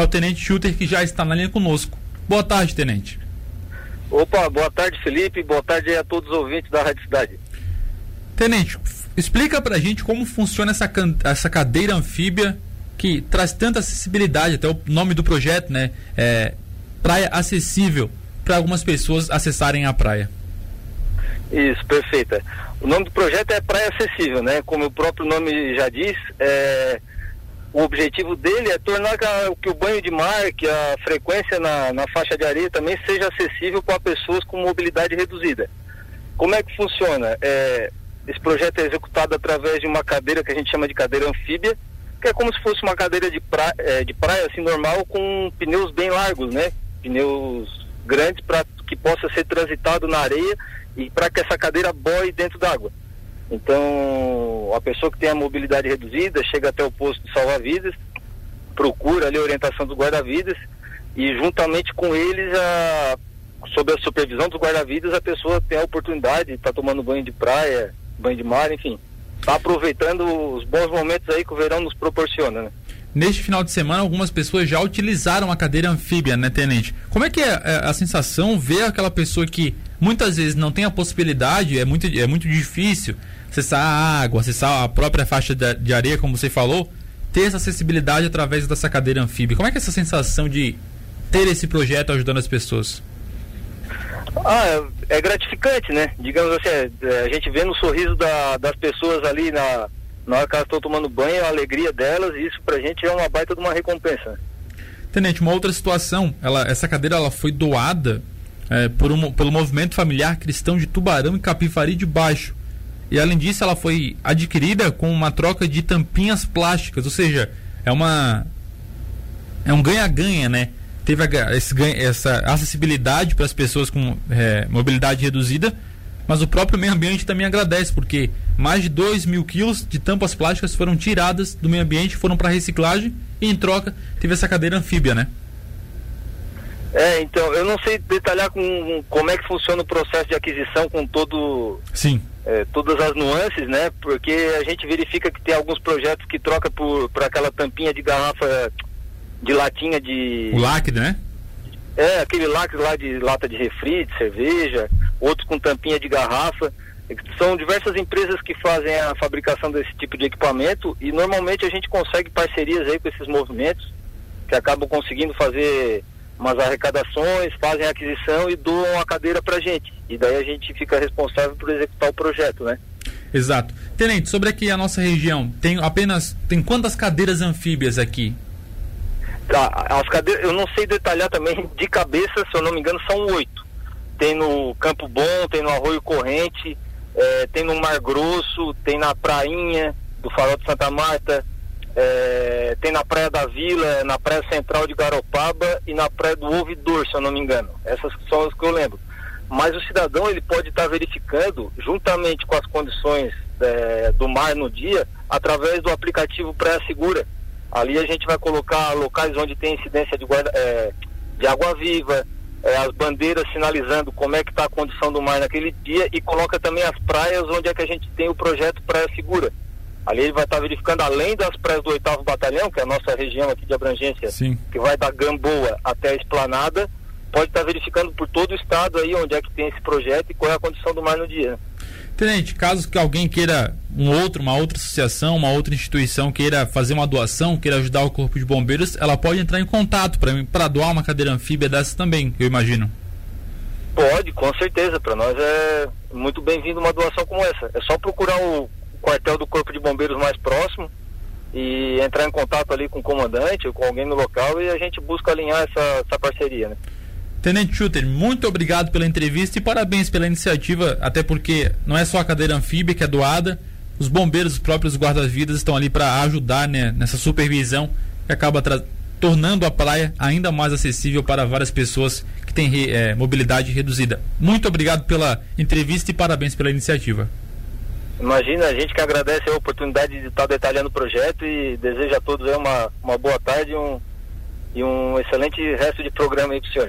é o Tenente Shooter que já está na linha conosco. Boa tarde, Tenente. Opa, boa tarde, Felipe. Boa tarde a todos os ouvintes da Rádio Cidade. Tenente, explica pra gente como funciona essa, essa cadeira anfíbia que traz tanta acessibilidade, até o nome do projeto, né? É, praia acessível para algumas pessoas acessarem a praia. Isso, perfeita. O nome do projeto é Praia Acessível, né? Como o próprio nome já diz, é, o objetivo dele é tornar que o banho de mar, que a frequência na, na faixa de areia também seja acessível para pessoas com mobilidade reduzida. Como é que funciona? É, esse projeto é executado através de uma cadeira que a gente chama de cadeira anfíbia, que é como se fosse uma cadeira de praia, é, de praia assim normal com pneus bem largos, né? Pneus grandes para que possa ser transitado na areia e para que essa cadeira boie dentro d'água. Então, a pessoa que tem a mobilidade reduzida chega até o posto de salva-vidas, procura ali a orientação dos guarda-vidas e juntamente com eles, a, sob a supervisão dos guarda-vidas, a pessoa tem a oportunidade de estar tá tomando banho de praia, banho de mar, enfim, está aproveitando os bons momentos aí que o verão nos proporciona, né? Neste final de semana, algumas pessoas já utilizaram a cadeira anfíbia, né, Tenente? Como é que é, é a sensação ver aquela pessoa que muitas vezes não tem a possibilidade, é muito, é muito difícil acessar a água, acessar a própria faixa de, de areia, como você falou, ter essa acessibilidade através dessa cadeira anfíbia. Como é que é essa sensação de ter esse projeto ajudando as pessoas? Ah, é gratificante, né? Digamos assim, é, a gente vê no sorriso da, das pessoas ali na, na hora que elas estão tomando banho, a alegria delas, e isso pra gente é uma baita de uma recompensa. Tenente, uma outra situação, ela, essa cadeira ela foi doada é, por um, pelo movimento familiar cristão de Tubarão e Capivari de Baixo. E além disso, ela foi adquirida com uma troca de tampinhas plásticas, ou seja, é uma é um ganha-ganha, né? Teve a, esse, essa acessibilidade para as pessoas com é, mobilidade reduzida, mas o próprio meio ambiente também agradece, porque mais de 2 mil quilos de tampas plásticas foram tiradas do meio ambiente, foram para reciclagem e em troca teve essa cadeira anfíbia, né? É, então, eu não sei detalhar com, como é que funciona o processo de aquisição com todo. Sim. É, todas as nuances, né? Porque a gente verifica que tem alguns projetos que troca por, por aquela tampinha de garrafa de latinha de. O lacre, né? É, aquele lacre lá de lata de refri, de cerveja, outros com tampinha de garrafa. São diversas empresas que fazem a fabricação desse tipo de equipamento e normalmente a gente consegue parcerias aí com esses movimentos que acabam conseguindo fazer umas arrecadações, fazem a aquisição e doam a cadeira para a gente. E daí a gente fica responsável por executar o projeto, né? Exato. Tenente, sobre aqui a nossa região, tem apenas tem quantas cadeiras anfíbias aqui? Tá, as cadeiras, eu não sei detalhar também de cabeça, se eu não me engano, são oito. Tem no Campo Bom, tem no Arroio Corrente, é, tem no Mar Grosso, tem na Prainha do Farol de Santa Marta, é, tem na Praia da Vila, na Praia Central de Garopaba e na Praia do Ouvidor, se eu não me engano. Essas são as que eu lembro. Mas o cidadão ele pode estar tá verificando, juntamente com as condições é, do mar no dia, através do aplicativo Praia Segura. Ali a gente vai colocar locais onde tem incidência de, guarda, é, de água viva, é, as bandeiras sinalizando como é que está a condição do mar naquele dia e coloca também as praias onde é que a gente tem o projeto Praia Segura. Ali ele vai estar verificando, além das praias do 8 Batalhão, que é a nossa região aqui de abrangência, Sim. que vai da Gamboa até a Esplanada, pode estar verificando por todo o estado aí onde é que tem esse projeto e qual é a condição do mar no dia. Tenente, caso que alguém queira um outro, uma outra associação, uma outra instituição queira fazer uma doação, queira ajudar o Corpo de Bombeiros, ela pode entrar em contato para doar uma cadeira anfíbia dessa também, eu imagino. Pode, com certeza. Para nós é muito bem-vindo uma doação como essa. É só procurar o quartel do Corpo de Bombeiros mais próximo e entrar em contato ali com o comandante ou com alguém no local e a gente busca alinhar essa, essa parceria, né? Tenente Schutter, muito obrigado pela entrevista e parabéns pela iniciativa, até porque não é só a cadeira anfíbia que é doada, os bombeiros, os próprios guarda-vidas estão ali para ajudar né, nessa supervisão que acaba tornando a praia ainda mais acessível para várias pessoas que têm é, mobilidade reduzida. Muito obrigado pela entrevista e parabéns pela iniciativa. Imagina, a gente que agradece a oportunidade de estar detalhando o projeto e deseja a todos uma, uma boa tarde um, e um excelente resto de programa aí para os senhores.